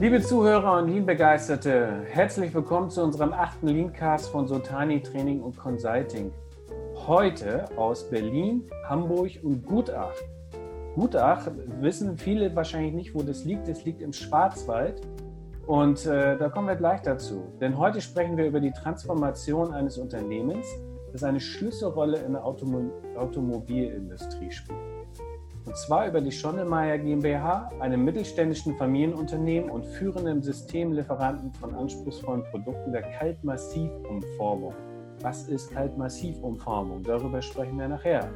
Liebe Zuhörer und Lean-Begeisterte, herzlich willkommen zu unserem achten Leancast von Sotani Training und Consulting. Heute aus Berlin, Hamburg und Gutach. Gutach wissen viele wahrscheinlich nicht, wo das liegt. Es liegt im Schwarzwald. Und äh, da kommen wir gleich dazu. Denn heute sprechen wir über die Transformation eines Unternehmens, das eine Schlüsselrolle in der Automo Automobilindustrie spielt. Und zwar über die Schondelmeier GmbH, einem mittelständischen Familienunternehmen und führenden Systemlieferanten von anspruchsvollen Produkten der Kaltmassivumformung. Was ist Kaltmassivumformung? Darüber sprechen wir nachher.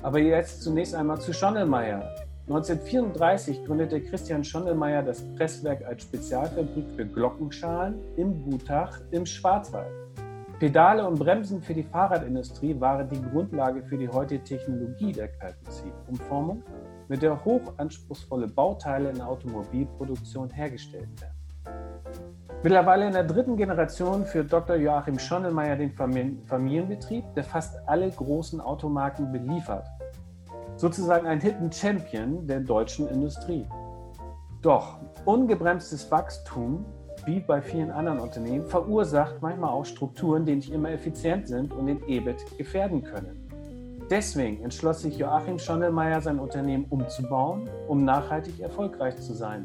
Aber jetzt zunächst einmal zu Schondelmeier. 1934 gründete Christian Schondelmeier das Presswerk als Spezialfabrik für Glockenschalen im Gutach im Schwarzwald. Pedale und Bremsen für die Fahrradindustrie waren die Grundlage für die heutige Technologie der Kaltmassivumformung, mit der hochanspruchsvolle Bauteile in der Automobilproduktion hergestellt werden. Mittlerweile in der dritten Generation führt Dr. Joachim Schondelmeier den Familienbetrieb, der fast alle großen Automarken beliefert. Sozusagen ein Hidden Champion der deutschen Industrie. Doch ungebremstes Wachstum wie bei vielen anderen Unternehmen, verursacht manchmal auch Strukturen, die nicht immer effizient sind und den EBIT gefährden können. Deswegen entschloss sich Joachim Schondelmeier, sein Unternehmen umzubauen, um nachhaltig erfolgreich zu sein.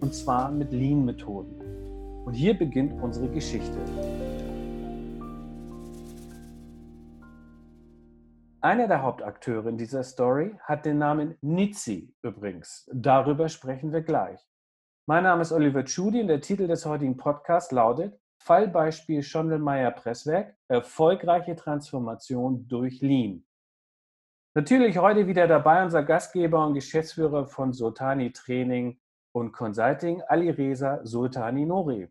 Und zwar mit Lean-Methoden. Und hier beginnt unsere Geschichte. Einer der Hauptakteure in dieser Story hat den Namen Nitsi übrigens. Darüber sprechen wir gleich. Mein Name ist Oliver Tschudi und der Titel des heutigen Podcasts lautet Fallbeispiel Schondelmeier Presswerk, erfolgreiche Transformation durch Lean. Natürlich heute wieder dabei unser Gastgeber und Geschäftsführer von Sultani Training und Consulting, Ali Reza Sultani Nori.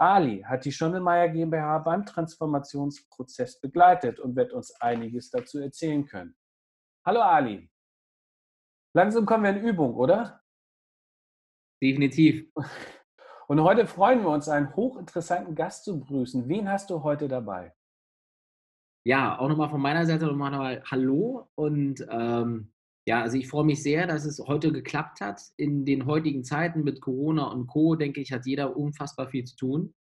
Ali hat die Schondelmeier GmbH beim Transformationsprozess begleitet und wird uns einiges dazu erzählen können. Hallo Ali. Langsam kommen wir in Übung, oder? Definitiv. Und heute freuen wir uns, einen hochinteressanten Gast zu begrüßen. Wen hast du heute dabei? Ja, auch nochmal von meiner Seite nochmal Hallo. Und ähm, ja, also ich freue mich sehr, dass es heute geklappt hat. In den heutigen Zeiten mit Corona und Co., denke ich, hat jeder unfassbar viel zu tun.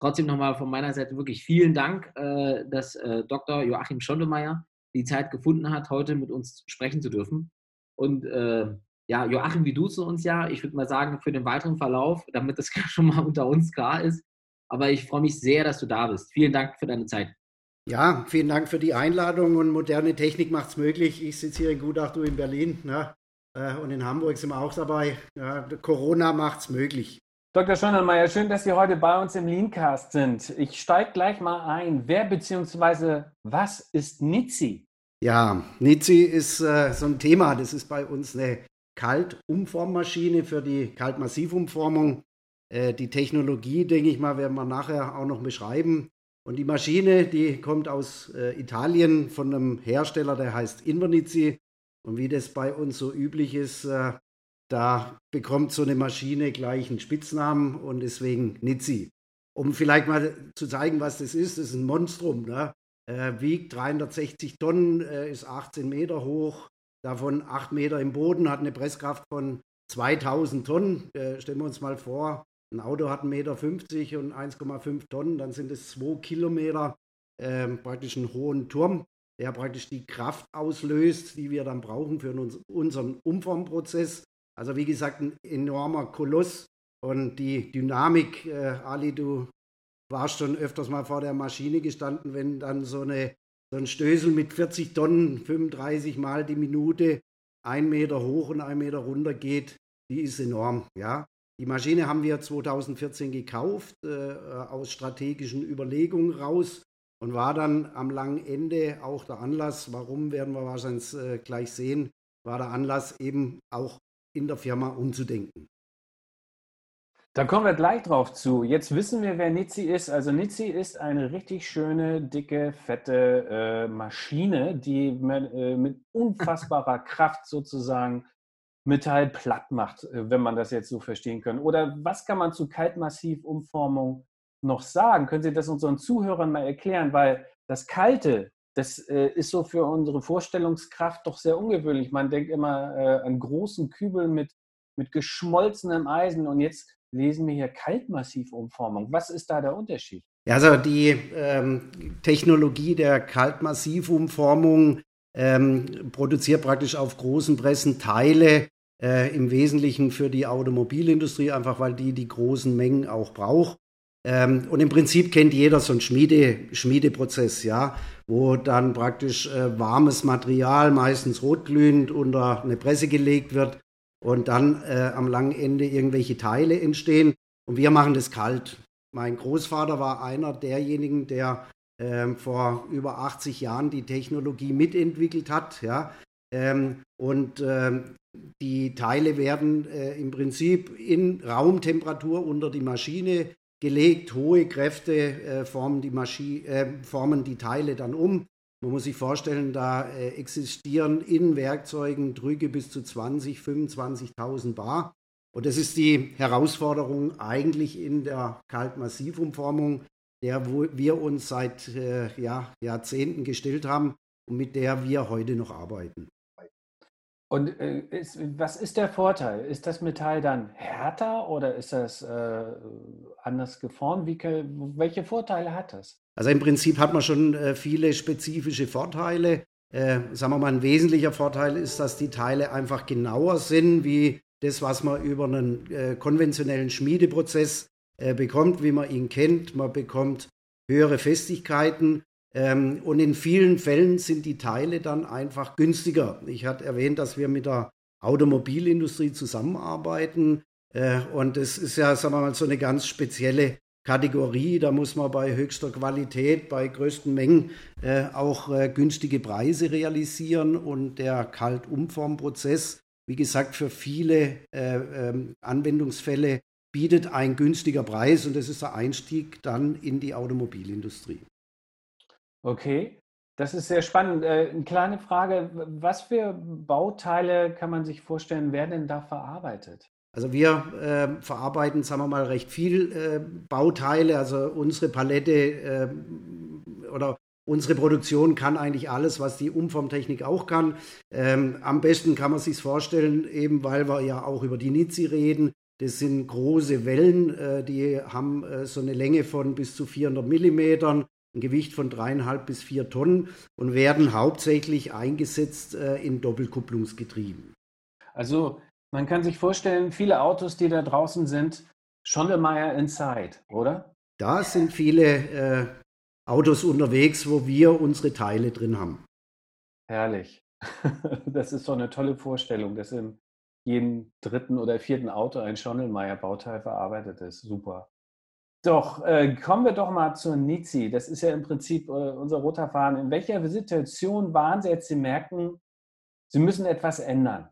Trotzdem nochmal von meiner Seite wirklich vielen Dank, äh, dass äh, Dr. Joachim Schondemeyer die Zeit gefunden hat, heute mit uns sprechen zu dürfen. Und äh, ja, Joachim, wie duzt du uns ja? Ich würde mal sagen, für den weiteren Verlauf, damit das schon mal unter uns klar ist. Aber ich freue mich sehr, dass du da bist. Vielen Dank für deine Zeit. Ja, vielen Dank für die Einladung und moderne Technik macht es möglich. Ich sitze hier in Gutach, du in Berlin ne? Äh, und in Hamburg sind wir auch dabei. Ja, Corona macht es möglich. Dr. Schondelmeier, schön, dass Sie heute bei uns im Leancast sind. Ich steige gleich mal ein. Wer bzw. was ist Nitsi? Ja, Nitsi ist äh, so ein Thema. Das ist bei uns eine Kaltumformmaschine für die Kaltmassivumformung. Äh, die Technologie, denke ich mal, werden wir nachher auch noch beschreiben. Und die Maschine, die kommt aus äh, Italien von einem Hersteller, der heißt Invernizzi. Und wie das bei uns so üblich ist, äh, da bekommt so eine Maschine gleich einen Spitznamen und deswegen Nizzi. Um vielleicht mal zu zeigen, was das ist, das ist ein Monstrum. Ne? Wiegt 360 Tonnen, ist 18 Meter hoch, davon 8 Meter im Boden, hat eine Presskraft von 2000 Tonnen. Äh, stellen wir uns mal vor, ein Auto hat 1,50 Meter und 1,5 Tonnen, dann sind es 2 Kilometer, äh, praktisch einen hohen Turm, der praktisch die Kraft auslöst, die wir dann brauchen für uns, unseren Umformprozess. Also wie gesagt, ein enormer Koloss und die Dynamik, äh, Ali, du warst schon öfters mal vor der Maschine gestanden, wenn dann so eine so ein Stößel mit 40 Tonnen, 35 Mal die Minute, ein Meter hoch und ein Meter runter geht, die ist enorm. Ja? Die Maschine haben wir 2014 gekauft, äh, aus strategischen Überlegungen raus und war dann am langen Ende auch der Anlass, warum werden wir wahrscheinlich äh, gleich sehen, war der Anlass eben auch in der Firma umzudenken. Da kommen wir gleich drauf zu. Jetzt wissen wir, wer Nitsi ist. Also Nitsi ist eine richtig schöne, dicke, fette äh, Maschine, die mit, äh, mit unfassbarer Kraft sozusagen Metall platt macht, äh, wenn man das jetzt so verstehen kann. Oder was kann man zu Kaltmassivumformung noch sagen? Können Sie das unseren Zuhörern mal erklären? Weil das Kalte, das äh, ist so für unsere Vorstellungskraft doch sehr ungewöhnlich. Man denkt immer äh, an großen Kübel mit, mit geschmolzenem Eisen und jetzt lesen wir hier Kaltmassivumformung. Was ist da der Unterschied? Ja, also die ähm, Technologie der Kaltmassivumformung ähm, produziert praktisch auf großen Pressen Teile, äh, im Wesentlichen für die Automobilindustrie, einfach weil die die großen Mengen auch braucht. Ähm, und im Prinzip kennt jeder so einen Schmiede, Schmiedeprozess, ja, wo dann praktisch äh, warmes Material, meistens rotglühend, unter eine Presse gelegt wird und dann äh, am langen Ende irgendwelche Teile entstehen. Und wir machen das kalt. Mein Großvater war einer derjenigen, der äh, vor über 80 Jahren die Technologie mitentwickelt hat, ja. Ähm, und ähm, die Teile werden äh, im Prinzip in Raumtemperatur unter die Maschine gelegt. Hohe Kräfte äh, formen, die äh, formen die Teile dann um. Man muss sich vorstellen, da äh, existieren in Werkzeugen Drücke bis zu 20, 25.000 Bar. Und das ist die Herausforderung eigentlich in der Kaltmassivumformung, der wir uns seit äh, ja, Jahrzehnten gestellt haben und mit der wir heute noch arbeiten. Und äh, ist, was ist der Vorteil? Ist das Metall dann härter oder ist das äh, anders geformt? Wie, welche Vorteile hat das? Also im Prinzip hat man schon äh, viele spezifische Vorteile. Äh, sagen wir mal, ein wesentlicher Vorteil ist, dass die Teile einfach genauer sind, wie das, was man über einen äh, konventionellen Schmiedeprozess äh, bekommt, wie man ihn kennt. Man bekommt höhere Festigkeiten ähm, und in vielen Fällen sind die Teile dann einfach günstiger. Ich hatte erwähnt, dass wir mit der Automobilindustrie zusammenarbeiten. Äh, und das ist ja, sagen wir mal, so eine ganz spezielle Kategorie. Da muss man bei höchster Qualität, bei größten Mengen äh, auch äh, günstige Preise realisieren. Und der Kaltumformprozess, wie gesagt, für viele äh, ähm, Anwendungsfälle bietet ein günstiger Preis und das ist der Einstieg dann in die Automobilindustrie. Okay, das ist sehr spannend. Äh, eine kleine Frage, was für Bauteile kann man sich vorstellen, werden denn da verarbeitet? Also wir äh, verarbeiten, sagen wir mal, recht viel äh, Bauteile. Also unsere Palette äh, oder unsere Produktion kann eigentlich alles, was die Umformtechnik auch kann. Ähm, am besten kann man sich vorstellen, eben weil wir ja auch über die Nizi reden. Das sind große Wellen, äh, die haben äh, so eine Länge von bis zu 400 Millimetern ein Gewicht von dreieinhalb bis vier Tonnen und werden hauptsächlich eingesetzt äh, in Doppelkupplungsgetrieben. Also man kann sich vorstellen, viele Autos, die da draußen sind, Schondelmeier Inside, oder? Da sind viele äh, Autos unterwegs, wo wir unsere Teile drin haben. Herrlich. Das ist so eine tolle Vorstellung, dass in jedem dritten oder vierten Auto ein Schondelmeier-Bauteil verarbeitet ist. Super. Doch, äh, kommen wir doch mal zur Nizi. Das ist ja im Prinzip äh, unser roter Faden. In welcher Situation waren Sie jetzt, Sie merken, Sie müssen etwas ändern?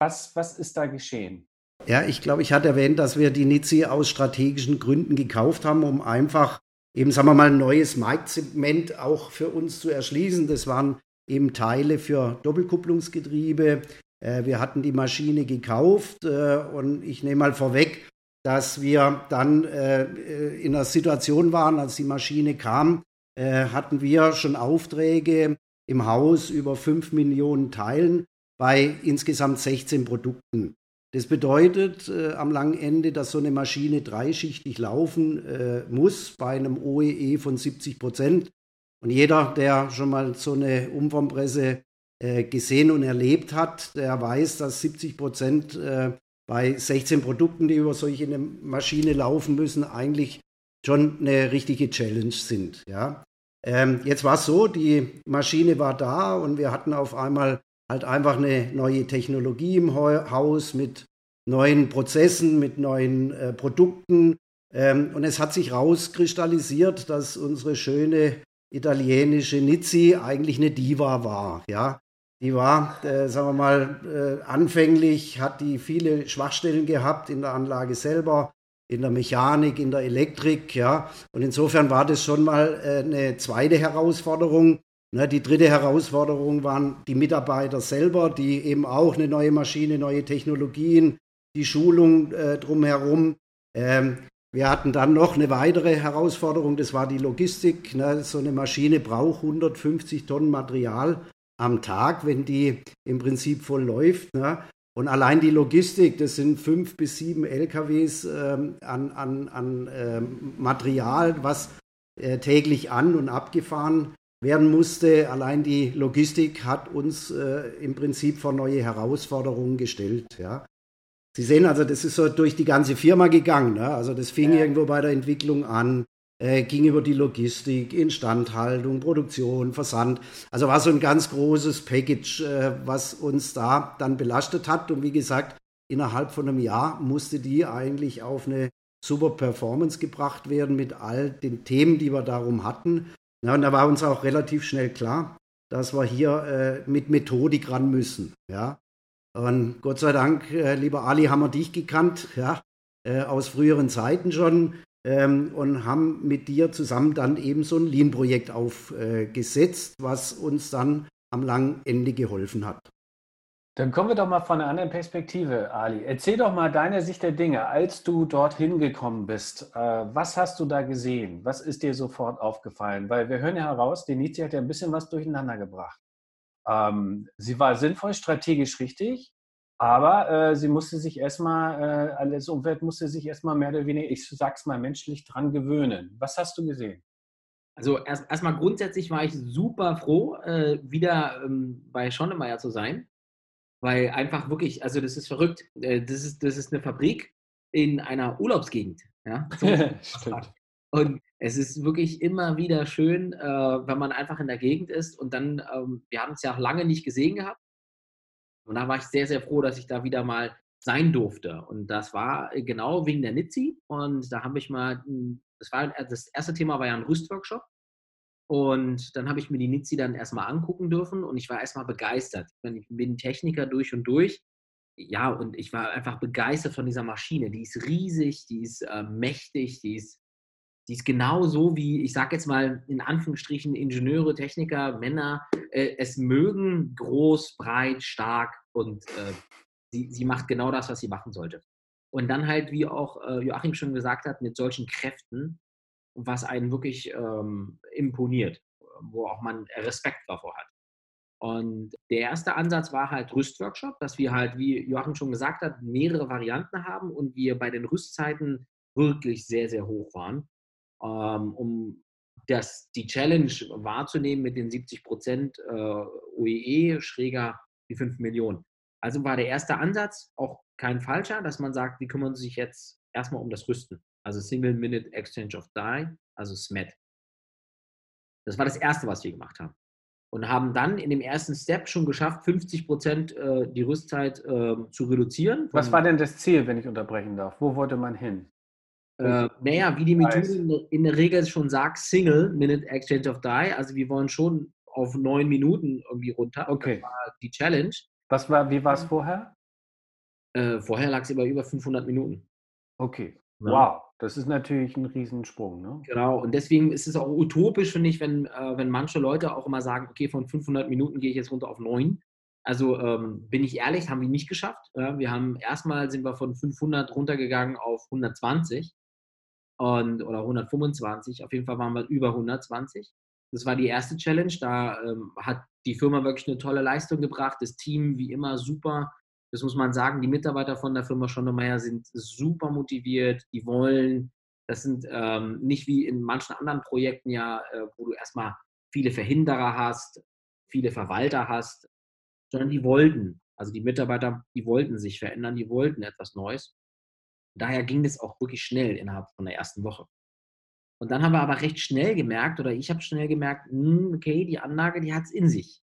Was, was ist da geschehen? Ja, ich glaube, ich hatte erwähnt, dass wir die Nizi aus strategischen Gründen gekauft haben, um einfach eben, sagen wir mal, ein neues Marktsegment auch für uns zu erschließen. Das waren eben Teile für Doppelkupplungsgetriebe. Äh, wir hatten die Maschine gekauft äh, und ich nehme mal vorweg, dass wir dann äh, in einer Situation waren, als die Maschine kam, äh, hatten wir schon Aufträge im Haus über 5 Millionen Teilen bei insgesamt 16 Produkten. Das bedeutet äh, am langen Ende, dass so eine Maschine dreischichtig laufen äh, muss bei einem OEE e von 70 Prozent. Und jeder, der schon mal so eine Umformpresse äh, gesehen und erlebt hat, der weiß, dass 70 Prozent äh, bei 16 Produkten, die über solche Maschine laufen müssen, eigentlich schon eine richtige Challenge sind. Ja. Ähm, jetzt war es so, die Maschine war da und wir hatten auf einmal halt einfach eine neue Technologie im Haus mit neuen Prozessen, mit neuen äh, Produkten. Ähm, und es hat sich rauskristallisiert, dass unsere schöne italienische Nizzi eigentlich eine Diva war. Ja? Die war, äh, sagen wir mal, äh, anfänglich hat die viele Schwachstellen gehabt in der Anlage selber, in der Mechanik, in der Elektrik, ja. Und insofern war das schon mal äh, eine zweite Herausforderung. Ne, die dritte Herausforderung waren die Mitarbeiter selber, die eben auch eine neue Maschine, neue Technologien, die Schulung äh, drumherum. Ähm, wir hatten dann noch eine weitere Herausforderung, das war die Logistik. Ne? So eine Maschine braucht 150 Tonnen Material am Tag, wenn die im Prinzip voll läuft. Ne? Und allein die Logistik, das sind fünf bis sieben LKWs ähm, an, an, an ähm, Material, was äh, täglich an und abgefahren werden musste. Allein die Logistik hat uns äh, im Prinzip vor neue Herausforderungen gestellt. Ja. Sie sehen also, das ist so durch die ganze Firma gegangen. Ne? Also das fing ja. irgendwo bei der Entwicklung an, äh, ging über die Logistik, Instandhaltung, Produktion, Versand. Also war so ein ganz großes Package, äh, was uns da dann belastet hat. Und wie gesagt, innerhalb von einem Jahr musste die eigentlich auf eine super Performance gebracht werden mit all den Themen, die wir darum hatten. Ja, und da war uns auch relativ schnell klar, dass wir hier äh, mit Methodik ran müssen. Ja. Und Gott sei Dank, äh, lieber Ali, haben wir dich gekannt, ja, äh, aus früheren Zeiten schon ähm, und haben mit dir zusammen dann eben so ein Lean-Projekt aufgesetzt, was uns dann am langen Ende geholfen hat. Dann kommen wir doch mal von einer anderen Perspektive, Ali. Erzähl doch mal deine Sicht der Dinge, als du dorthin gekommen bist. Äh, was hast du da gesehen? Was ist dir sofort aufgefallen? Weil wir hören ja heraus, Nietzsche hat ja ein bisschen was durcheinander gebracht. Ähm, sie war sinnvoll, strategisch richtig, aber äh, sie musste sich erstmal, äh, alles Umwelt musste sich erstmal mehr oder weniger, ich sag's mal menschlich, dran gewöhnen. Was hast du gesehen? Also erst, erstmal grundsätzlich war ich super froh, äh, wieder ähm, bei Schonnemeyer zu sein weil einfach wirklich, also das ist verrückt. Äh, das ist, das ist eine Fabrik in einer Urlaubsgegend. Ja? So und es ist wirklich immer wieder schön, äh, wenn man einfach in der Gegend ist und dann, ähm, wir haben es ja auch lange nicht gesehen gehabt. Und da war ich sehr, sehr froh, dass ich da wieder mal sein durfte. Und das war genau wegen der Nitzi. Und da habe ich mal, das war das erste Thema war ja ein Rüstworkshop. Und dann habe ich mir die Nizzi dann erstmal angucken dürfen und ich war erstmal begeistert. Ich bin Techniker durch und durch. Ja, und ich war einfach begeistert von dieser Maschine. Die ist riesig, die ist äh, mächtig, die ist, die ist genau so wie, ich sage jetzt mal in Anführungsstrichen, Ingenieure, Techniker, Männer äh, es mögen, groß, breit, stark und äh, sie, sie macht genau das, was sie machen sollte. Und dann halt, wie auch äh, Joachim schon gesagt hat, mit solchen Kräften was einen wirklich ähm, imponiert, wo auch man Respekt davor hat. Und der erste Ansatz war halt Rüstworkshop, dass wir halt, wie Joachim schon gesagt hat, mehrere Varianten haben und wir bei den Rüstzeiten wirklich sehr, sehr hoch waren, ähm, um das, die Challenge wahrzunehmen mit den 70 Prozent äh, OEE, schräger die 5 Millionen. Also war der erste Ansatz auch kein falscher, dass man sagt, wie kümmern Sie sich jetzt erstmal um das Rüsten also Single Minute Exchange of Die, also SMET. Das war das Erste, was wir gemacht haben. Und haben dann in dem ersten Step schon geschafft, 50 Prozent äh, die Rüstzeit äh, zu reduzieren. Was war denn das Ziel, wenn ich unterbrechen darf? Wo wollte man hin? Äh, naja, wie die Methode in der Regel schon sagt, Single Minute Exchange of Die. Also wir wollen schon auf neun Minuten irgendwie runter. Okay. Das war die Challenge. Was war, wie war es vorher? Äh, vorher lag es über über 500 Minuten. Okay. Wow. Das ist natürlich ein Riesensprung. Ne? Genau, und deswegen ist es auch utopisch, finde ich, wenn, äh, wenn manche Leute auch immer sagen, okay, von 500 Minuten gehe ich jetzt runter auf 9. Also ähm, bin ich ehrlich, haben wir nicht geschafft. Ja, wir haben erstmal sind wir von 500 runtergegangen auf 120 und, oder 125. Auf jeden Fall waren wir über 120. Das war die erste Challenge. Da ähm, hat die Firma wirklich eine tolle Leistung gebracht. Das Team wie immer super das muss man sagen, die Mitarbeiter von der Firma Schonnemeyer sind super motiviert, die wollen, das sind ähm, nicht wie in manchen anderen Projekten ja, äh, wo du erstmal viele Verhinderer hast, viele Verwalter hast, sondern die wollten, also die Mitarbeiter, die wollten sich verändern, die wollten etwas Neues. Daher ging das auch wirklich schnell innerhalb von der ersten Woche. Und dann haben wir aber recht schnell gemerkt, oder ich habe schnell gemerkt, hm, okay, die Anlage, die hat es in sich.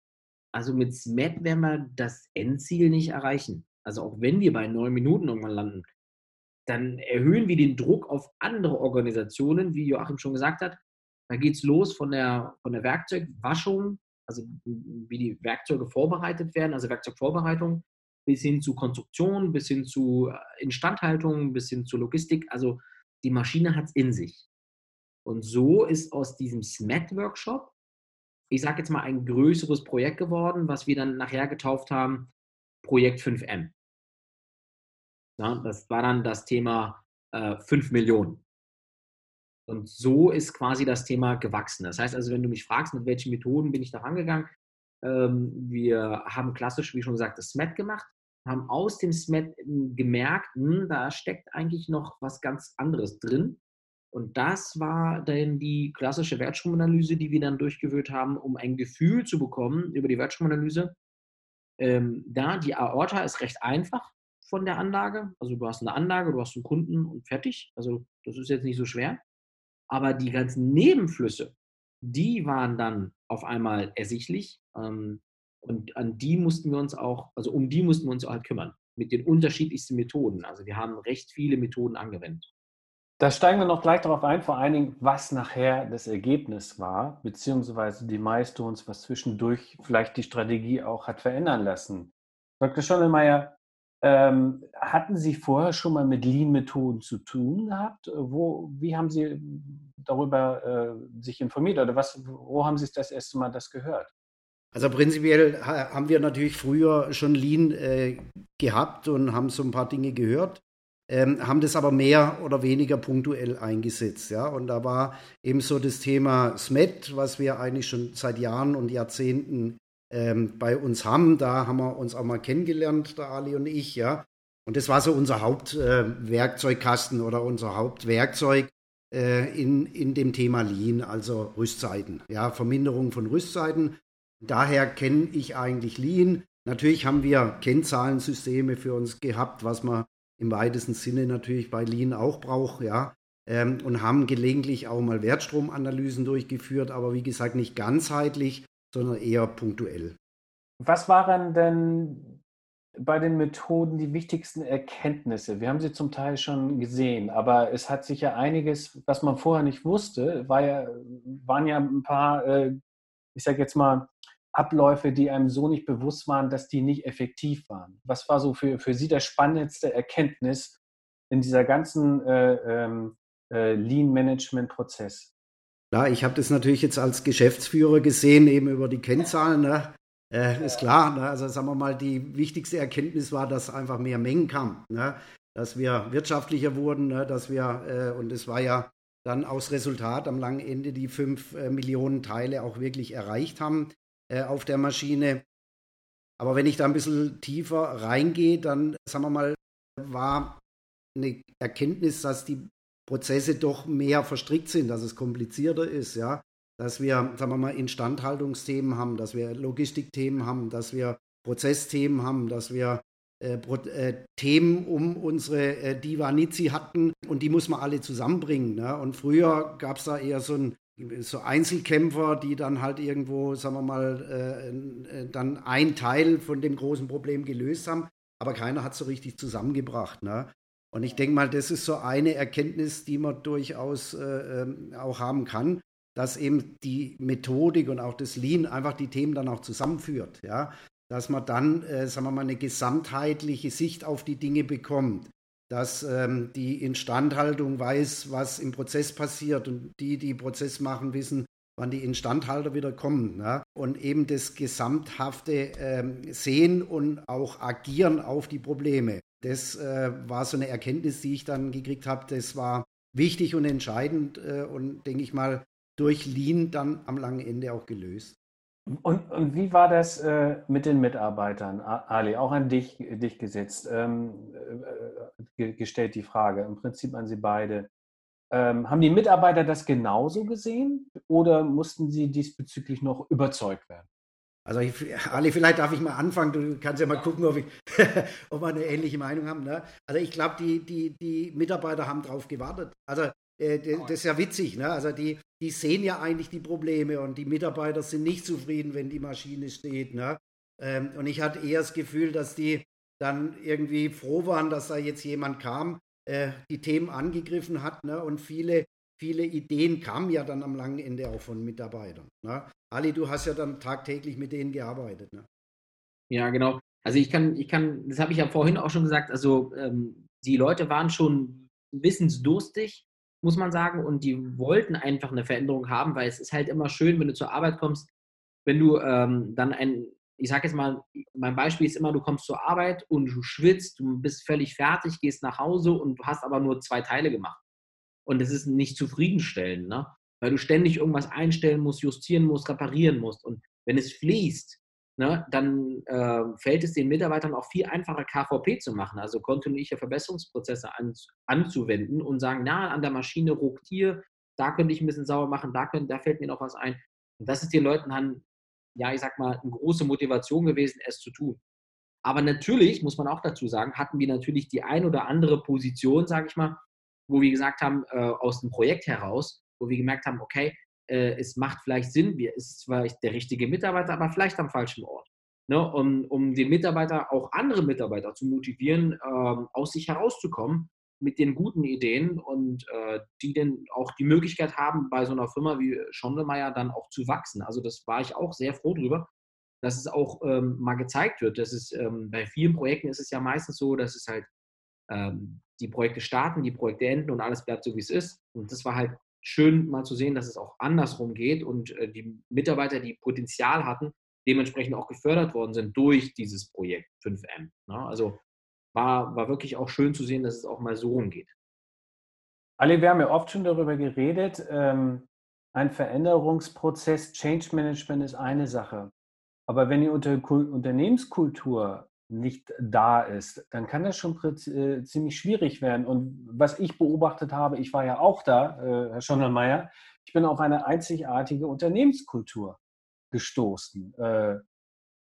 Also mit SMAT werden wir das Endziel nicht erreichen. Also auch wenn wir bei neun Minuten irgendwann landen, dann erhöhen wir den Druck auf andere Organisationen, wie Joachim schon gesagt hat. Da geht es los von der, von der Werkzeugwaschung, also wie die Werkzeuge vorbereitet werden, also Werkzeugvorbereitung, bis hin zu Konstruktion, bis hin zu äh, Instandhaltung, bis hin zu Logistik. Also die Maschine hat es in sich. Und so ist aus diesem SMAT-Workshop ich sage jetzt mal, ein größeres Projekt geworden, was wir dann nachher getauft haben, Projekt 5M. Ja, das war dann das Thema äh, 5 Millionen. Und so ist quasi das Thema gewachsen. Das heißt also, wenn du mich fragst, mit welchen Methoden bin ich da rangegangen, wir haben klassisch, wie schon gesagt, das SMET gemacht. haben aus dem SMET gemerkt, hm, da steckt eigentlich noch was ganz anderes drin. Und das war dann die klassische Wertstromanalyse, die wir dann durchgeführt haben, um ein Gefühl zu bekommen über die Wertstromanalyse. Ähm, da die Aorta ist recht einfach von der Anlage. Also du hast eine Anlage, du hast einen Kunden und fertig. Also das ist jetzt nicht so schwer. Aber die ganzen Nebenflüsse, die waren dann auf einmal ersichtlich. Ähm, und an die mussten wir uns auch, also um die mussten wir uns auch halt kümmern. Mit den unterschiedlichsten Methoden. Also wir haben recht viele Methoden angewendet. Da steigen wir noch gleich darauf ein, vor allen Dingen, was nachher das Ergebnis war, beziehungsweise die Milestones, was zwischendurch vielleicht die Strategie auch hat verändern lassen. Dr. Schonelmeier, ähm, hatten Sie vorher schon mal mit Lean-Methoden zu tun gehabt? Wo, wie haben Sie darüber äh, sich informiert oder was, wo haben Sie das erste Mal das gehört? Also prinzipiell haben wir natürlich früher schon Lean äh, gehabt und haben so ein paar Dinge gehört ähm, haben das aber mehr oder weniger punktuell eingesetzt. Ja? Und da war eben so das Thema SMET, was wir eigentlich schon seit Jahren und Jahrzehnten ähm, bei uns haben. Da haben wir uns auch mal kennengelernt, der Ali und ich. Ja? Und das war so unser Hauptwerkzeugkasten äh, oder unser Hauptwerkzeug äh, in, in dem Thema Lean, also Rüstzeiten. Ja? Verminderung von Rüstzeiten. Daher kenne ich eigentlich Lean. Natürlich haben wir Kennzahlensysteme für uns gehabt, was man im weitesten Sinne natürlich bei Lean auch braucht, ja. Ähm, und haben gelegentlich auch mal Wertstromanalysen durchgeführt, aber wie gesagt nicht ganzheitlich, sondern eher punktuell. Was waren denn bei den Methoden die wichtigsten Erkenntnisse? Wir haben sie zum Teil schon gesehen, aber es hat sich ja einiges, was man vorher nicht wusste, war ja, waren ja ein paar, äh, ich sage jetzt mal, Abläufe, die einem so nicht bewusst waren, dass die nicht effektiv waren? Was war so für, für Sie das spannendste Erkenntnis in dieser ganzen äh, ähm, äh, Lean-Management-Prozess? Ja, ich habe das natürlich jetzt als Geschäftsführer gesehen, eben über die Kennzahlen. Ne? Äh, ist klar, ne? also sagen wir mal, die wichtigste Erkenntnis war, dass einfach mehr Mengen kamen, ne? dass wir wirtschaftlicher wurden, ne? dass wir, äh, und es war ja dann aus Resultat am langen Ende die fünf äh, Millionen Teile auch wirklich erreicht haben äh, auf der Maschine. Aber wenn ich da ein bisschen tiefer reingehe, dann, sagen wir mal, war eine Erkenntnis, dass die Prozesse doch mehr verstrickt sind, dass es komplizierter ist, ja. Dass wir, sagen wir mal, Instandhaltungsthemen haben, dass wir Logistikthemen haben, dass wir Prozessthemen haben, dass wir äh, äh, Themen um unsere äh, Diva Nizzi hatten und die muss man alle zusammenbringen. Ne? Und früher gab es da eher so ein so Einzelkämpfer, die dann halt irgendwo, sagen wir mal, äh, äh, dann ein Teil von dem großen Problem gelöst haben, aber keiner hat so richtig zusammengebracht. Ne? Und ich denke mal, das ist so eine Erkenntnis, die man durchaus äh, ähm, auch haben kann, dass eben die Methodik und auch das Lean einfach die Themen dann auch zusammenführt. Ja? Dass man dann, äh, sagen wir mal, eine gesamtheitliche Sicht auf die Dinge bekommt dass ähm, die Instandhaltung weiß, was im Prozess passiert und die, die Prozess machen, wissen, wann die Instandhalter wieder kommen. Ne? Und eben das gesamthafte ähm, Sehen und auch Agieren auf die Probleme. Das äh, war so eine Erkenntnis, die ich dann gekriegt habe. Das war wichtig und entscheidend äh, und denke ich mal durch Lean dann am langen Ende auch gelöst. Und, und wie war das äh, mit den Mitarbeitern, Ali? Auch an dich, dich gesetzt, ähm, äh, gestellt die Frage, im Prinzip an Sie beide. Ähm, haben die Mitarbeiter das genauso gesehen oder mussten sie diesbezüglich noch überzeugt werden? Also ich, Ali, vielleicht darf ich mal anfangen. Du kannst ja mal gucken, ob, ich, ob wir eine ähnliche Meinung haben. Ne? Also ich glaube, die, die, die Mitarbeiter haben darauf gewartet. Also äh, das ist ja witzig. Ne? Also die, die sehen ja eigentlich die Probleme und die Mitarbeiter sind nicht zufrieden, wenn die Maschine steht. Ne? Ähm, und ich hatte eher das Gefühl, dass die dann irgendwie froh waren, dass da jetzt jemand kam, äh, die Themen angegriffen hat. Ne? Und viele, viele Ideen kamen ja dann am langen Ende auch von Mitarbeitern. Ne? Ali, du hast ja dann tagtäglich mit denen gearbeitet. Ne? Ja, genau. Also ich kann, ich kann, das habe ich ja vorhin auch schon gesagt, also ähm, die Leute waren schon wissensdurstig muss man sagen. Und die wollten einfach eine Veränderung haben, weil es ist halt immer schön, wenn du zur Arbeit kommst, wenn du ähm, dann ein, ich sage jetzt mal, mein Beispiel ist immer, du kommst zur Arbeit und du schwitzt, du bist völlig fertig, gehst nach Hause und du hast aber nur zwei Teile gemacht. Und das ist nicht zufriedenstellend, ne? weil du ständig irgendwas einstellen musst, justieren musst, reparieren musst. Und wenn es fließt, ne, dann äh, fällt es den Mitarbeitern auch viel einfacher, KVP zu machen, also kontinuierliche Verbesserungsprozesse an, anzuwenden und sagen, na, an der Maschine ruckt hier, da könnte ich ein bisschen sauber machen, da, könnte, da fällt mir noch was ein. Und das ist den Leuten dann, ja, ich sag mal, eine große Motivation gewesen, es zu tun. Aber natürlich, muss man auch dazu sagen, hatten wir natürlich die ein oder andere Position, sage ich mal, wo wir gesagt haben, äh, aus dem Projekt heraus, wo wir gemerkt haben, okay, äh, es macht vielleicht Sinn, wir, es ist zwar der richtige Mitarbeiter, aber vielleicht am falschen Ort. Ne? Um, um den Mitarbeiter, auch andere Mitarbeiter zu motivieren, ähm, aus sich herauszukommen mit den guten Ideen und äh, die dann auch die Möglichkeit haben, bei so einer Firma wie Schondelmeier dann auch zu wachsen. Also das war ich auch sehr froh drüber, dass es auch ähm, mal gezeigt wird. Das ist, ähm, bei vielen Projekten ist es ja meistens so, dass es halt ähm, die Projekte starten, die Projekte enden und alles bleibt so, wie es ist. Und das war halt schön mal zu sehen, dass es auch andersrum geht und äh, die Mitarbeiter, die Potenzial hatten, dementsprechend auch gefördert worden sind durch dieses Projekt 5M. Ne? Also war, war wirklich auch schön zu sehen, dass es auch mal so rumgeht. Ali, wir haben ja oft schon darüber geredet, ähm, ein Veränderungsprozess, Change Management ist eine Sache. Aber wenn die Unternehmenskultur nicht da ist, dann kann das schon äh, ziemlich schwierig werden. Und was ich beobachtet habe, ich war ja auch da, äh, Herr Schondermeier, ich bin auf eine einzigartige Unternehmenskultur gestoßen. Äh,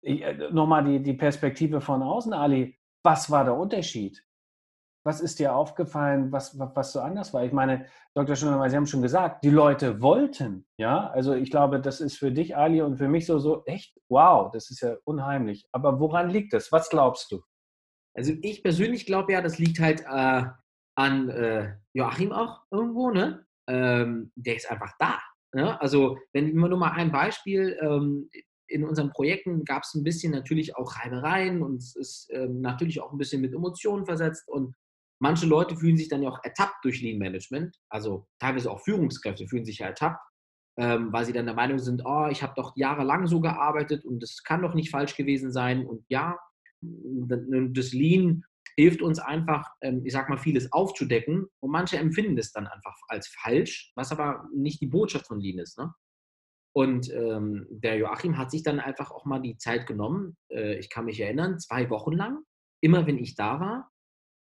äh Nochmal die, die Perspektive von außen, Ali. Was war der Unterschied? Was ist dir aufgefallen, was, was, so anders war? Ich meine, Dr. Schundermeier, Sie haben schon gesagt, die Leute wollten, ja. Also ich glaube, das ist für dich, Ali, und für mich so, so echt, wow, das ist ja unheimlich. Aber woran liegt das? Was glaubst du? Also ich persönlich glaube ja, das liegt halt äh, an äh, Joachim auch irgendwo, ne? Ähm, der ist einfach da. Ne? Also wenn wir nur mal ein Beispiel, ähm, in unseren Projekten gab es ein bisschen natürlich auch Reibereien und es ist ähm, natürlich auch ein bisschen mit Emotionen versetzt und Manche Leute fühlen sich dann ja auch ertappt durch Lean Management, also teilweise auch Führungskräfte fühlen sich ja ertappt, ähm, weil sie dann der Meinung sind, oh, ich habe doch jahrelang so gearbeitet und das kann doch nicht falsch gewesen sein. Und ja, das Lean hilft uns einfach, ähm, ich sag mal, vieles aufzudecken und manche empfinden das dann einfach als falsch, was aber nicht die Botschaft von Lean ist. Ne? Und ähm, der Joachim hat sich dann einfach auch mal die Zeit genommen, äh, ich kann mich erinnern, zwei Wochen lang, immer wenn ich da war,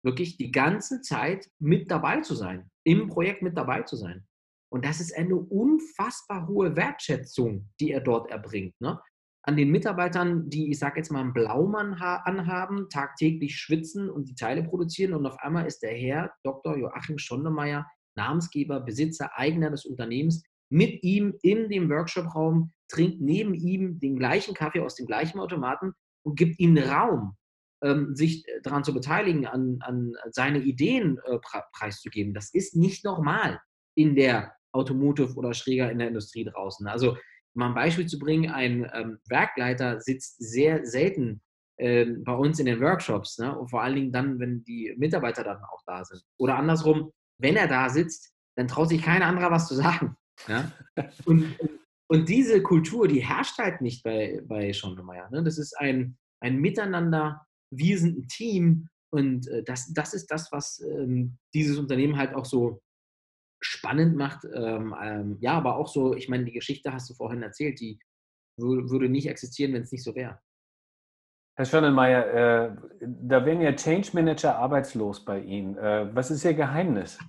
wirklich die ganze Zeit mit dabei zu sein, im Projekt mit dabei zu sein. Und das ist eine unfassbar hohe Wertschätzung, die er dort erbringt. Ne? An den Mitarbeitern, die, ich sage jetzt mal, einen Blaumann anhaben, tagtäglich schwitzen und die Teile produzieren. Und auf einmal ist der Herr Dr. Joachim Schondemeyer Namensgeber, Besitzer, Eigner des Unternehmens, mit ihm in dem Workshop-Raum, trinkt neben ihm den gleichen Kaffee aus dem gleichen Automaten und gibt ihm Raum, ähm, sich äh, daran zu beteiligen, an, an seine Ideen äh, preiszugeben. Das ist nicht normal in der Automotive oder schräger in der Industrie draußen. Also, um ein Beispiel zu bringen, ein ähm, Werkleiter sitzt sehr selten äh, bei uns in den Workshops ne? und vor allen Dingen dann, wenn die Mitarbeiter dann auch da sind. Oder andersrum, wenn er da sitzt, dann traut sich kein anderer was zu sagen. Ja? Und, und diese Kultur, die herrscht halt nicht bei, bei Schondemeyer. Ne? Das ist ein, ein Miteinander wir sind ein Team und äh, das, das ist das, was ähm, dieses Unternehmen halt auch so spannend macht. Ähm, ähm, ja, aber auch so, ich meine, die Geschichte hast du vorhin erzählt, die würde nicht existieren, wenn es nicht so wäre. Herr Schönelmeier, äh, da werden ja Change Manager arbeitslos bei Ihnen. Äh, was ist Ihr Geheimnis?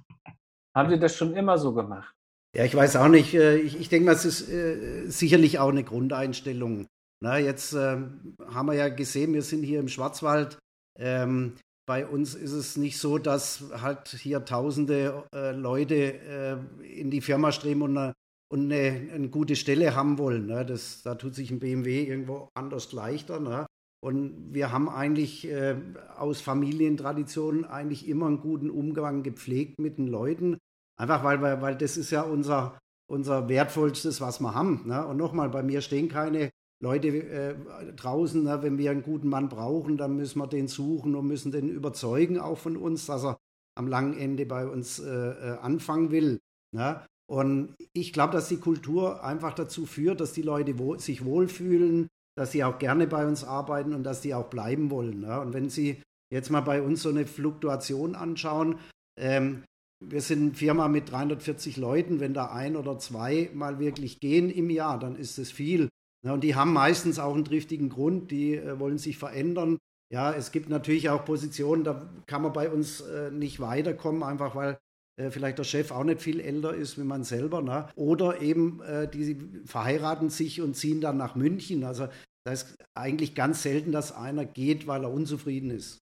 Haben Sie das schon immer so gemacht? Ja, ich weiß auch nicht. Äh, ich, ich denke mal, es ist äh, sicherlich auch eine Grundeinstellung. Na, jetzt äh, haben wir ja gesehen, wir sind hier im Schwarzwald. Ähm, bei uns ist es nicht so, dass halt hier tausende äh, Leute äh, in die Firma streben und, eine, und eine, eine, gute Stelle haben wollen. Ne? Das, da tut sich ein BMW irgendwo anders leichter. Ne? Und wir haben eigentlich äh, aus Familientraditionen eigentlich immer einen guten Umgang gepflegt mit den Leuten. Einfach weil, weil, weil das ist ja unser, unser wertvollstes, was wir haben. Ne? Und nochmal, bei mir stehen keine Leute äh, draußen, na, wenn wir einen guten Mann brauchen, dann müssen wir den suchen und müssen den überzeugen, auch von uns, dass er am langen Ende bei uns äh, äh anfangen will. Na? Und ich glaube, dass die Kultur einfach dazu führt, dass die Leute wo sich wohlfühlen, dass sie auch gerne bei uns arbeiten und dass sie auch bleiben wollen. Na? Und wenn Sie jetzt mal bei uns so eine Fluktuation anschauen, ähm, wir sind eine Firma mit 340 Leuten, wenn da ein oder zwei mal wirklich gehen im Jahr, dann ist es viel. Ja, und die haben meistens auch einen triftigen Grund, die äh, wollen sich verändern. Ja, es gibt natürlich auch Positionen, da kann man bei uns äh, nicht weiterkommen, einfach weil äh, vielleicht der Chef auch nicht viel älter ist wie man selber. Ne? Oder eben, äh, die verheiraten sich und ziehen dann nach München. Also das ist eigentlich ganz selten, dass einer geht, weil er unzufrieden ist.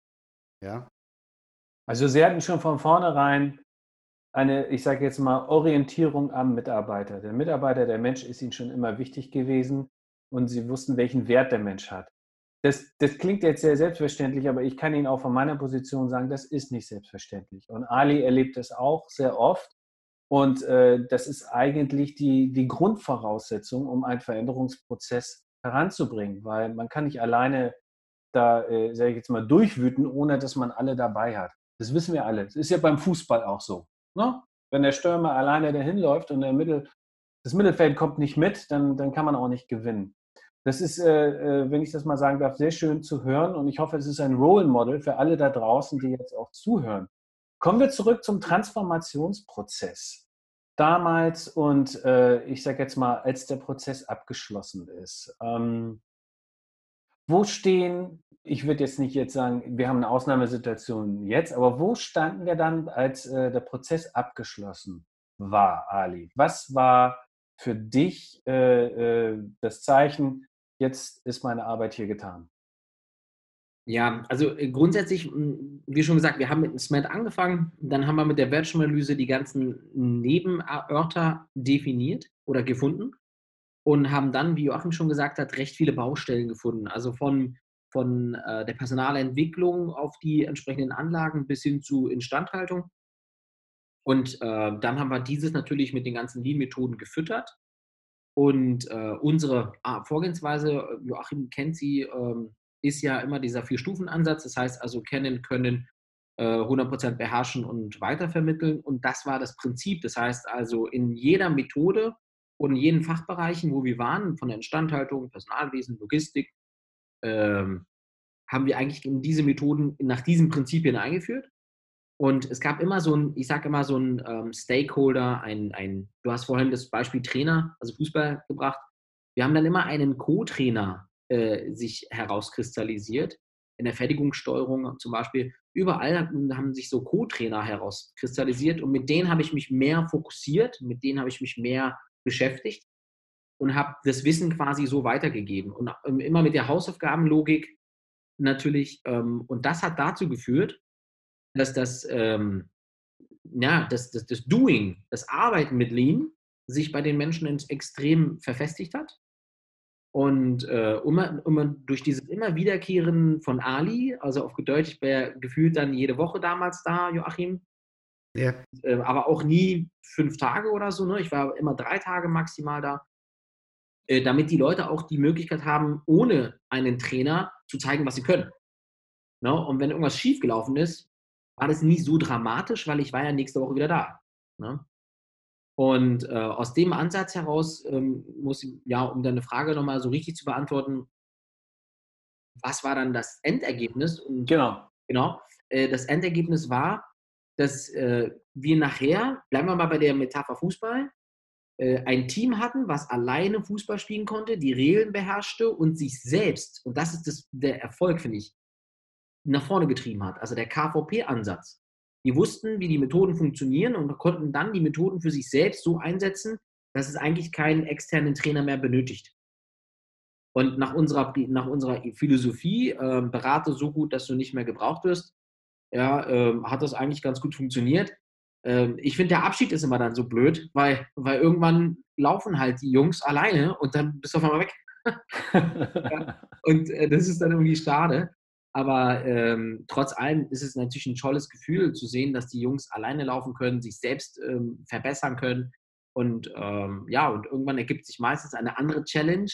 Ja. Also Sie hatten schon von vornherein eine, ich sage jetzt mal, Orientierung am Mitarbeiter. Der Mitarbeiter, der Mensch ist Ihnen schon immer wichtig gewesen und Sie wussten, welchen Wert der Mensch hat. Das, das klingt jetzt sehr selbstverständlich, aber ich kann Ihnen auch von meiner Position sagen, das ist nicht selbstverständlich. Und Ali erlebt es auch sehr oft. Und äh, das ist eigentlich die, die Grundvoraussetzung, um einen Veränderungsprozess heranzubringen, weil man kann nicht alleine da, äh, sage ich jetzt mal, durchwüten, ohne dass man alle dabei hat. Das wissen wir alle. Das ist ja beim Fußball auch so. Ne? Wenn der Stürmer alleine dahin läuft und der Mittel, das Mittelfeld kommt nicht mit, dann, dann kann man auch nicht gewinnen. Das ist, äh, äh, wenn ich das mal sagen darf, sehr schön zu hören und ich hoffe, es ist ein Role Model für alle da draußen, die jetzt auch zuhören. Kommen wir zurück zum Transformationsprozess. Damals und äh, ich sage jetzt mal, als der Prozess abgeschlossen ist. Ähm, wo stehen, ich würde jetzt nicht jetzt sagen, wir haben eine Ausnahmesituation jetzt, aber wo standen wir dann, als der Prozess abgeschlossen war, Ali? Was war für dich äh das Zeichen, jetzt ist meine Arbeit hier getan? Ja, also äh, grundsätzlich, hm, wie schon gesagt, wir haben mit dem SMAT angefangen, dann haben wir mit der Wertschöpfungsanalyse die ganzen Nebenörter definiert oder gefunden und haben dann, wie Joachim schon gesagt hat, recht viele Baustellen gefunden. Also von, von äh, der Personalentwicklung auf die entsprechenden Anlagen bis hin zu Instandhaltung. Und äh, dann haben wir dieses natürlich mit den ganzen Lean-Methoden gefüttert und äh, unsere ah, Vorgehensweise, äh, Joachim kennt sie, ähm, ist ja immer dieser Vier-Stufen-Ansatz. Das heißt also kennen, können, äh, 100% beherrschen und weitervermitteln. Und das war das Prinzip. Das heißt also in jeder Methode und in jeden Fachbereichen, wo wir waren, von der Instandhaltung, Personalwesen, Logistik, ähm, haben wir eigentlich diese Methoden nach diesen Prinzipien eingeführt. Und es gab immer so ein, ich sage immer so ein ähm, Stakeholder, ein, ein, du hast vorhin das Beispiel Trainer, also Fußball gebracht. Wir haben dann immer einen Co-Trainer äh, sich herauskristallisiert. In der Fertigungssteuerung zum Beispiel. Überall haben sich so Co-Trainer herauskristallisiert und mit denen habe ich mich mehr fokussiert, mit denen habe ich mich mehr beschäftigt und habe das Wissen quasi so weitergegeben. Und ähm, immer mit der Hausaufgabenlogik natürlich. Ähm, und das hat dazu geführt, dass das, ähm, ja, das, das, das Doing, das Arbeiten mit Lean sich bei den Menschen extrem verfestigt hat. Und äh, immer, immer durch dieses immer Wiederkehren von Ali, also auf Deutsch, ich war gefühlt dann jede Woche damals da, Joachim. Ja. Äh, aber auch nie fünf Tage oder so. Ne? Ich war immer drei Tage maximal da. Äh, damit die Leute auch die Möglichkeit haben, ohne einen Trainer zu zeigen, was sie können. Ne? Und wenn irgendwas schiefgelaufen ist, war das nie so dramatisch, weil ich war ja nächste Woche wieder da. Ne? Und äh, aus dem Ansatz heraus ähm, muss ich, ja, um deine Frage nochmal so richtig zu beantworten, was war dann das Endergebnis? Und, genau. Genau. Äh, das Endergebnis war, dass äh, wir nachher, bleiben wir mal bei der Metapher Fußball, äh, ein Team hatten, was alleine Fußball spielen konnte, die Regeln beherrschte und sich selbst, und das ist das, der Erfolg, finde ich, nach vorne getrieben hat. Also der KVP-Ansatz. Die wussten, wie die Methoden funktionieren und konnten dann die Methoden für sich selbst so einsetzen, dass es eigentlich keinen externen Trainer mehr benötigt. Und nach unserer, nach unserer Philosophie, äh, berate so gut, dass du nicht mehr gebraucht wirst, ja, äh, hat das eigentlich ganz gut funktioniert. Äh, ich finde, der Abschied ist immer dann so blöd, weil, weil irgendwann laufen halt die Jungs alleine und dann bist du auf einmal weg. und äh, das ist dann irgendwie schade. Aber ähm, trotz allem ist es natürlich ein tolles Gefühl zu sehen, dass die Jungs alleine laufen können, sich selbst ähm, verbessern können. Und ähm, ja, und irgendwann ergibt sich meistens eine andere Challenge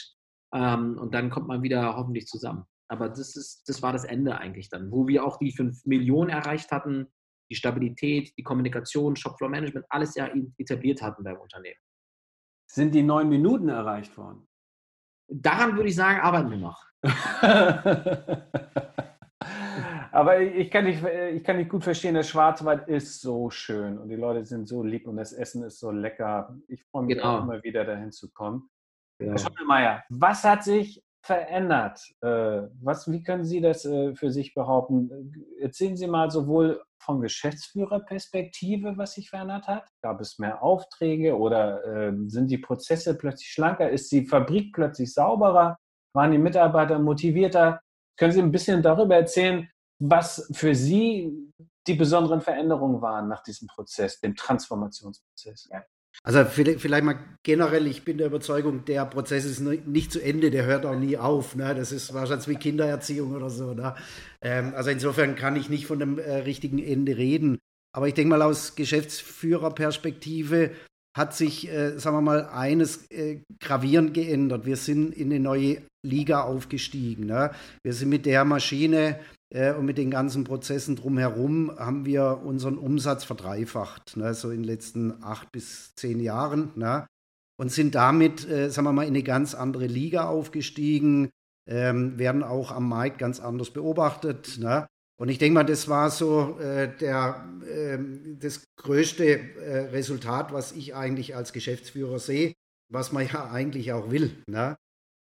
ähm, und dann kommt man wieder hoffentlich zusammen. Aber das, ist, das war das Ende eigentlich dann, wo wir auch die 5 Millionen erreicht hatten, die Stabilität, die Kommunikation, Shopfloor Management, alles ja etabliert hatten beim Unternehmen. Sind die neun Minuten erreicht worden? Daran würde ich sagen, arbeiten wir noch. Aber ich kann, nicht, ich kann nicht gut verstehen, der Schwarzwald ist so schön und die Leute sind so lieb und das Essen ist so lecker. Ich freue mich genau. auch immer wieder dahin zu kommen. Herr Schottelmeier, was hat sich verändert? Äh, was, wie können Sie das äh, für sich behaupten? Erzählen Sie mal sowohl von Geschäftsführerperspektive, was sich verändert hat. Gab es mehr Aufträge oder äh, sind die Prozesse plötzlich schlanker? Ist die Fabrik plötzlich sauberer? Waren die Mitarbeiter motivierter? Können Sie ein bisschen darüber erzählen, was für Sie die besonderen Veränderungen waren nach diesem Prozess, dem Transformationsprozess? Ja. Also vielleicht mal generell, ich bin der Überzeugung, der Prozess ist nicht zu Ende, der hört auch nie auf. Ne? Das ist wahrscheinlich wie Kindererziehung oder so. Ne? Ähm, also insofern kann ich nicht von einem äh, richtigen Ende reden. Aber ich denke mal, aus Geschäftsführerperspektive hat sich, äh, sagen wir mal, eines äh, gravierend geändert. Wir sind in eine neue Liga aufgestiegen. Ne? Wir sind mit der Maschine äh, und mit den ganzen Prozessen drumherum haben wir unseren Umsatz verdreifacht, ne? so in den letzten acht bis zehn Jahren. Ne? Und sind damit, äh, sagen wir mal, in eine ganz andere Liga aufgestiegen, ähm, werden auch am Markt ganz anders beobachtet. Ne? Und ich denke mal, das war so äh, der, äh, das größte äh, Resultat, was ich eigentlich als Geschäftsführer sehe, was man ja eigentlich auch will. Ne?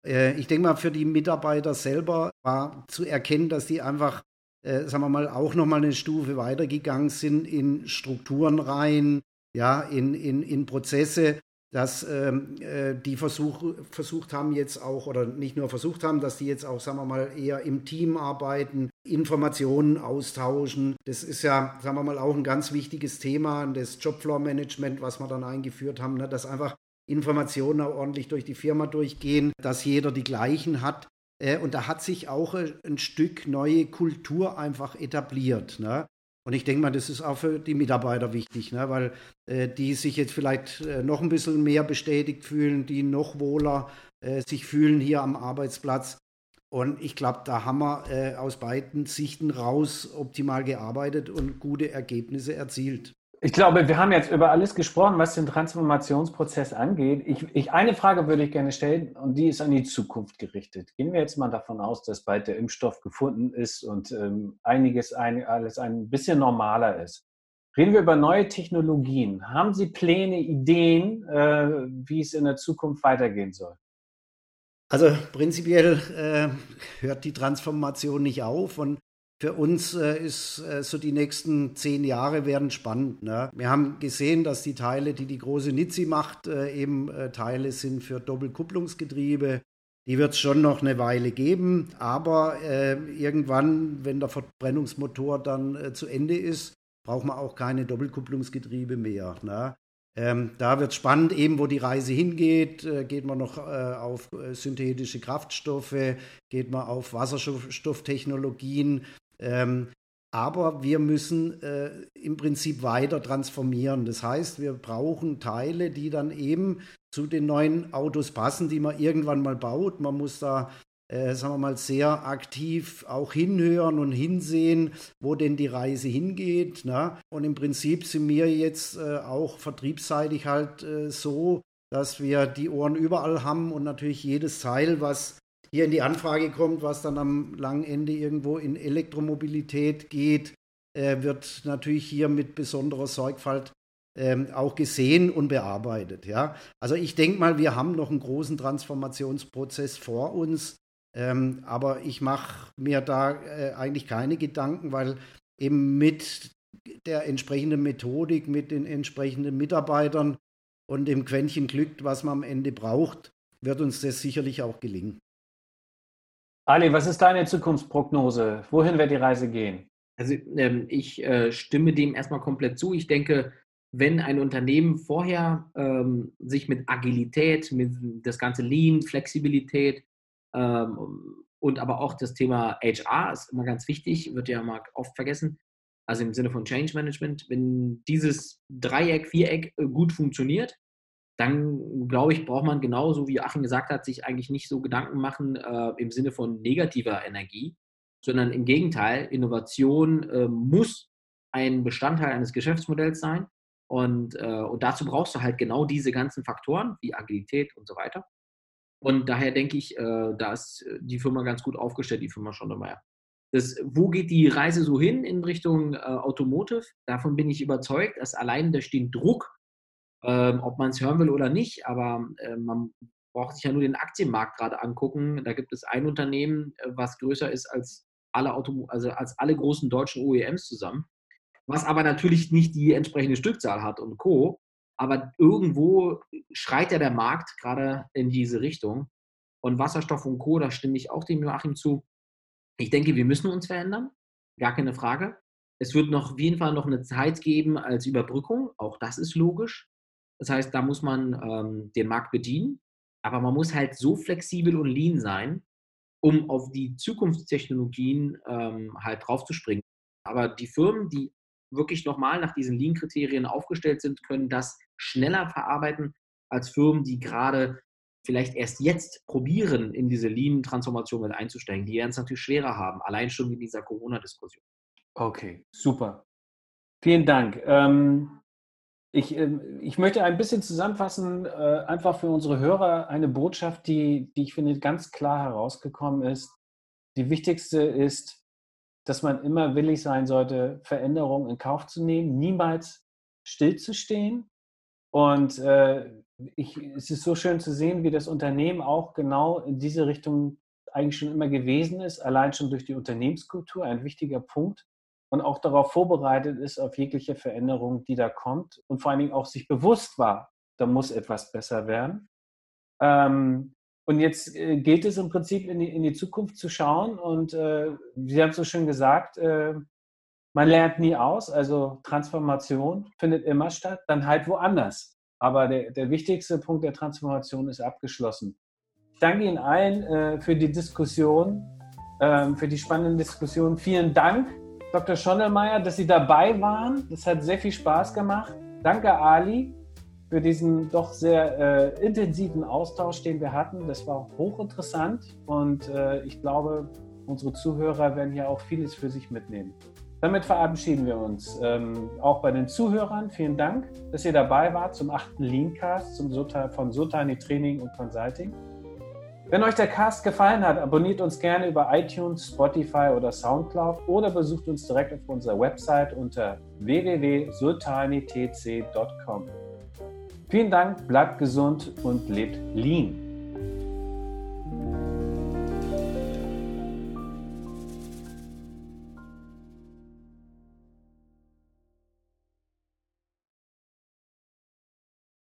Äh, ich denke mal, für die Mitarbeiter selber war zu erkennen, dass die einfach, äh, sagen wir mal, auch nochmal eine Stufe weitergegangen sind in Strukturen rein, ja, in, in, in Prozesse, dass ähm, äh, die versuch, versucht haben jetzt auch, oder nicht nur versucht haben, dass die jetzt auch, sagen wir mal, eher im Team arbeiten, Informationen austauschen. Das ist ja, sagen wir mal, auch ein ganz wichtiges Thema, das Jobfloor-Management, was wir dann eingeführt haben, ne, dass einfach Informationen auch ordentlich durch die Firma durchgehen, dass jeder die gleichen hat. Äh, und da hat sich auch ein Stück neue Kultur einfach etabliert. Ne? Und ich denke mal, das ist auch für die Mitarbeiter wichtig, ne? weil äh, die sich jetzt vielleicht äh, noch ein bisschen mehr bestätigt fühlen, die noch wohler äh, sich fühlen hier am Arbeitsplatz. Und ich glaube, da haben wir äh, aus beiden Sichten raus optimal gearbeitet und gute Ergebnisse erzielt. Ich glaube, wir haben jetzt über alles gesprochen, was den Transformationsprozess angeht. Ich, ich, eine Frage würde ich gerne stellen und die ist an die Zukunft gerichtet. Gehen wir jetzt mal davon aus, dass bald der Impfstoff gefunden ist und ähm, einiges ein, alles ein bisschen normaler ist. Reden wir über neue Technologien. Haben Sie Pläne, Ideen, äh, wie es in der Zukunft weitergehen soll? Also prinzipiell äh, hört die Transformation nicht auf und für uns äh, ist äh, so die nächsten zehn Jahre werden spannend. Ne? Wir haben gesehen, dass die Teile, die die große Nizzi macht, äh, eben äh, Teile sind für Doppelkupplungsgetriebe. Die wird es schon noch eine Weile geben, aber äh, irgendwann, wenn der Verbrennungsmotor dann äh, zu Ende ist, braucht man auch keine Doppelkupplungsgetriebe mehr. Ne? Ähm, da wird es spannend, eben wo die Reise hingeht. Äh, geht man noch äh, auf synthetische Kraftstoffe, geht man auf Wasserstofftechnologien. Ähm, aber wir müssen äh, im Prinzip weiter transformieren. Das heißt, wir brauchen Teile, die dann eben zu den neuen Autos passen, die man irgendwann mal baut. Man muss da äh, sagen wir mal, sehr aktiv auch hinhören und hinsehen, wo denn die Reise hingeht. Ne? Und im Prinzip sind wir jetzt äh, auch vertriebsseitig halt äh, so, dass wir die Ohren überall haben und natürlich jedes Teil, was hier in die Anfrage kommt, was dann am langen Ende irgendwo in Elektromobilität geht, äh, wird natürlich hier mit besonderer Sorgfalt ähm, auch gesehen und bearbeitet. Ja? Also ich denke mal, wir haben noch einen großen Transformationsprozess vor uns. Ähm, aber ich mache mir da äh, eigentlich keine Gedanken, weil eben mit der entsprechenden Methodik, mit den entsprechenden Mitarbeitern und dem Quäntchen Glück, was man am Ende braucht, wird uns das sicherlich auch gelingen. Ali, was ist deine Zukunftsprognose? Wohin wird die Reise gehen? Also ähm, ich äh, stimme dem erstmal komplett zu. Ich denke, wenn ein Unternehmen vorher ähm, sich mit Agilität, mit das ganze Lean, Flexibilität, ähm, und aber auch das Thema HR ist immer ganz wichtig, wird ja mal oft vergessen. Also im Sinne von Change Management, wenn dieses Dreieck, Viereck äh, gut funktioniert, dann glaube ich, braucht man genauso wie Achim gesagt hat, sich eigentlich nicht so Gedanken machen äh, im Sinne von negativer Energie, sondern im Gegenteil, Innovation äh, muss ein Bestandteil eines Geschäftsmodells sein. Und, äh, und dazu brauchst du halt genau diese ganzen Faktoren wie Agilität und so weiter. Und daher denke ich, äh, da ist die Firma ganz gut aufgestellt, die Firma Schondermeier. Das, wo geht die Reise so hin in Richtung äh, Automotive? Davon bin ich überzeugt, dass allein da steht Druck, ähm, ob man es hören will oder nicht, aber äh, man braucht sich ja nur den Aktienmarkt gerade angucken. Da gibt es ein Unternehmen, äh, was größer ist als alle, Auto, also als alle großen deutschen OEMs zusammen, was aber natürlich nicht die entsprechende Stückzahl hat und Co. Aber irgendwo schreit ja der Markt gerade in diese Richtung. Und Wasserstoff und Co., da stimme ich auch dem Joachim zu. Ich denke, wir müssen uns verändern, gar keine Frage. Es wird noch auf jeden Fall noch eine Zeit geben als Überbrückung, auch das ist logisch. Das heißt, da muss man ähm, den Markt bedienen, aber man muss halt so flexibel und lean sein, um auf die Zukunftstechnologien ähm, halt draufzuspringen. Aber die Firmen, die wirklich nochmal nach diesen Lean-Kriterien aufgestellt sind, können das schneller verarbeiten als Firmen, die gerade vielleicht erst jetzt probieren, in diese Lean-Transformation mit einzusteigen. Die werden es natürlich schwerer haben, allein schon in dieser Corona-Diskussion. Okay, super. Vielen Dank. Ähm, ich, äh, ich möchte ein bisschen zusammenfassen, äh, einfach für unsere Hörer eine Botschaft, die, die ich finde ganz klar herausgekommen ist. Die wichtigste ist, dass man immer willig sein sollte, Veränderungen in Kauf zu nehmen, niemals stillzustehen. Und äh, ich, es ist so schön zu sehen, wie das Unternehmen auch genau in diese Richtung eigentlich schon immer gewesen ist, allein schon durch die Unternehmenskultur, ein wichtiger Punkt und auch darauf vorbereitet ist auf jegliche Veränderung, die da kommt und vor allen Dingen auch sich bewusst war, da muss etwas besser werden. Ähm, und jetzt äh, gilt es im Prinzip in die, in die Zukunft zu schauen und äh, Sie haben es so schön gesagt, äh, man lernt nie aus, also Transformation findet immer statt, dann halt woanders. Aber der, der wichtigste Punkt der Transformation ist abgeschlossen. Ich danke Ihnen allen äh, für die Diskussion, ähm, für die spannende Diskussion. Vielen Dank, Dr. Schondelmeier, dass Sie dabei waren. Das hat sehr viel Spaß gemacht. Danke, Ali für diesen doch sehr äh, intensiven Austausch, den wir hatten. Das war hochinteressant und äh, ich glaube, unsere Zuhörer werden hier auch vieles für sich mitnehmen. Damit verabschieden wir uns. Ähm, auch bei den Zuhörern vielen Dank, dass ihr dabei wart zum achten Leancast zum Sota, von Sotani Training und Consulting. Wenn euch der Cast gefallen hat, abonniert uns gerne über iTunes, Spotify oder Soundcloud oder besucht uns direkt auf unserer Website unter www.sultanitc.com. Vielen Dank, bleibt gesund und lebt lean.